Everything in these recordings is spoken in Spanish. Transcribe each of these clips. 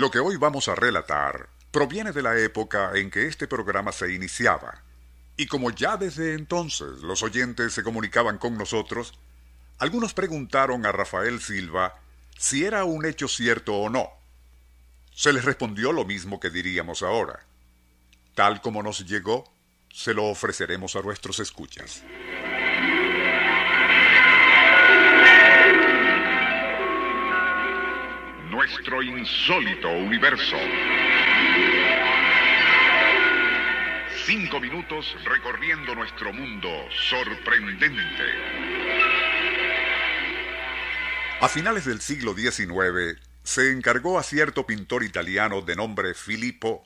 Lo que hoy vamos a relatar proviene de la época en que este programa se iniciaba, y como ya desde entonces los oyentes se comunicaban con nosotros, algunos preguntaron a Rafael Silva si era un hecho cierto o no. Se les respondió lo mismo que diríamos ahora. Tal como nos llegó, se lo ofreceremos a nuestros escuchas. Nuestro insólito universo. Cinco minutos recorriendo nuestro mundo sorprendente. A finales del siglo XIX, se encargó a cierto pintor italiano de nombre Filippo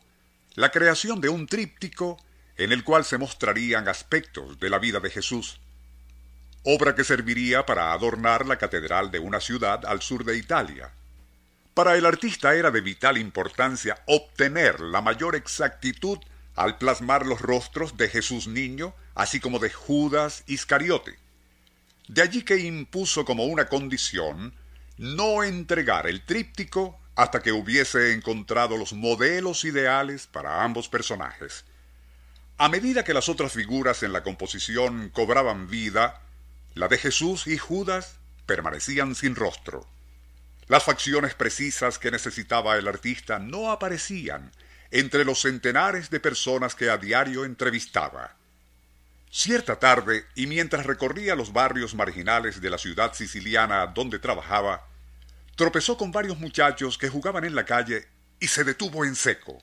la creación de un tríptico en el cual se mostrarían aspectos de la vida de Jesús, obra que serviría para adornar la catedral de una ciudad al sur de Italia. Para el artista era de vital importancia obtener la mayor exactitud al plasmar los rostros de Jesús niño, así como de Judas Iscariote. De allí que impuso como una condición no entregar el tríptico hasta que hubiese encontrado los modelos ideales para ambos personajes. A medida que las otras figuras en la composición cobraban vida, la de Jesús y Judas permanecían sin rostro. Las facciones precisas que necesitaba el artista no aparecían entre los centenares de personas que a diario entrevistaba. Cierta tarde, y mientras recorría los barrios marginales de la ciudad siciliana donde trabajaba, tropezó con varios muchachos que jugaban en la calle y se detuvo en seco.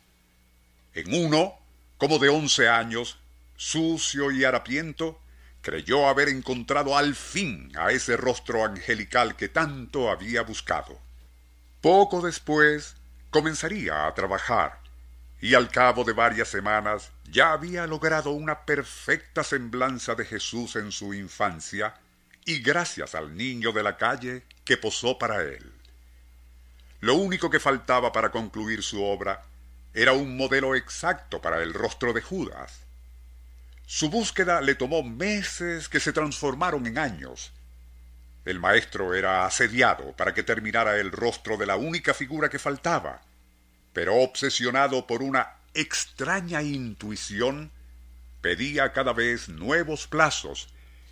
En uno, como de once años, sucio y harapiento, creyó haber encontrado al fin a ese rostro angelical que tanto había buscado. Poco después comenzaría a trabajar, y al cabo de varias semanas ya había logrado una perfecta semblanza de Jesús en su infancia, y gracias al niño de la calle que posó para él. Lo único que faltaba para concluir su obra era un modelo exacto para el rostro de Judas. Su búsqueda le tomó meses que se transformaron en años. El maestro era asediado para que terminara el rostro de la única figura que faltaba, pero obsesionado por una extraña intuición, pedía cada vez nuevos plazos,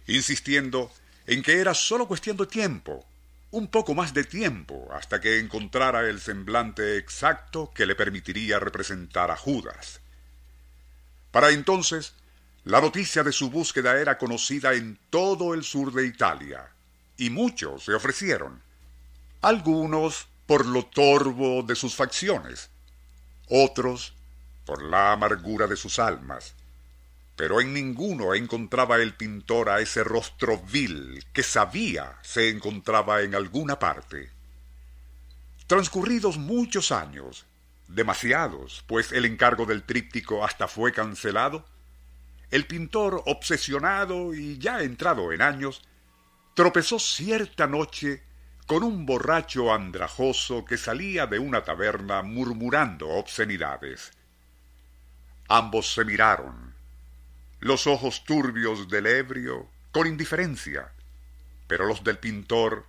insistiendo en que era sólo cuestión de tiempo, un poco más de tiempo, hasta que encontrara el semblante exacto que le permitiría representar a Judas. Para entonces, la noticia de su búsqueda era conocida en todo el sur de Italia, y muchos se ofrecieron. Algunos por lo torvo de sus facciones, otros por la amargura de sus almas, pero en ninguno encontraba el pintor a ese rostro vil que sabía se encontraba en alguna parte. Transcurridos muchos años, demasiados, pues el encargo del tríptico hasta fue cancelado, el pintor, obsesionado y ya entrado en años, tropezó cierta noche con un borracho andrajoso que salía de una taberna murmurando obscenidades. Ambos se miraron, los ojos turbios del ebrio con indiferencia, pero los del pintor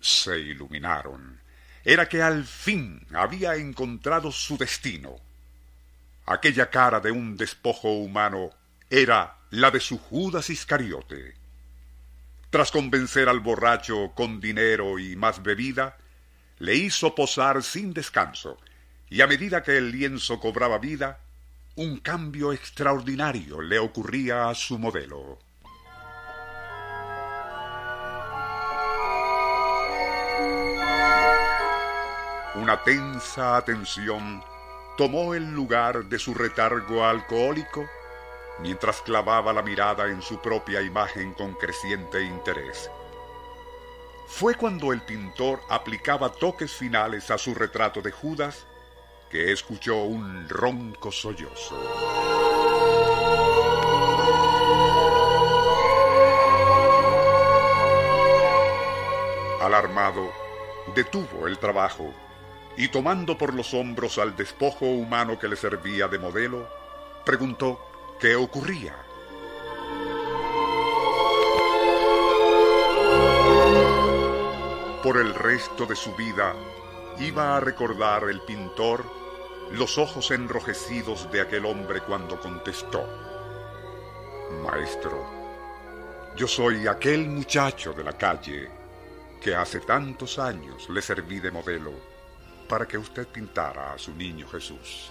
se iluminaron. Era que al fin había encontrado su destino. Aquella cara de un despojo humano era la de su Judas Iscariote. Tras convencer al borracho con dinero y más bebida, le hizo posar sin descanso, y a medida que el lienzo cobraba vida, un cambio extraordinario le ocurría a su modelo. Una tensa atención tomó el lugar de su retargo alcohólico mientras clavaba la mirada en su propia imagen con creciente interés. Fue cuando el pintor aplicaba toques finales a su retrato de Judas que escuchó un ronco sollozo. Alarmado, detuvo el trabajo y tomando por los hombros al despojo humano que le servía de modelo, preguntó qué ocurría. Por el resto de su vida Iba a recordar el pintor los ojos enrojecidos de aquel hombre cuando contestó, Maestro, yo soy aquel muchacho de la calle que hace tantos años le serví de modelo para que usted pintara a su niño Jesús.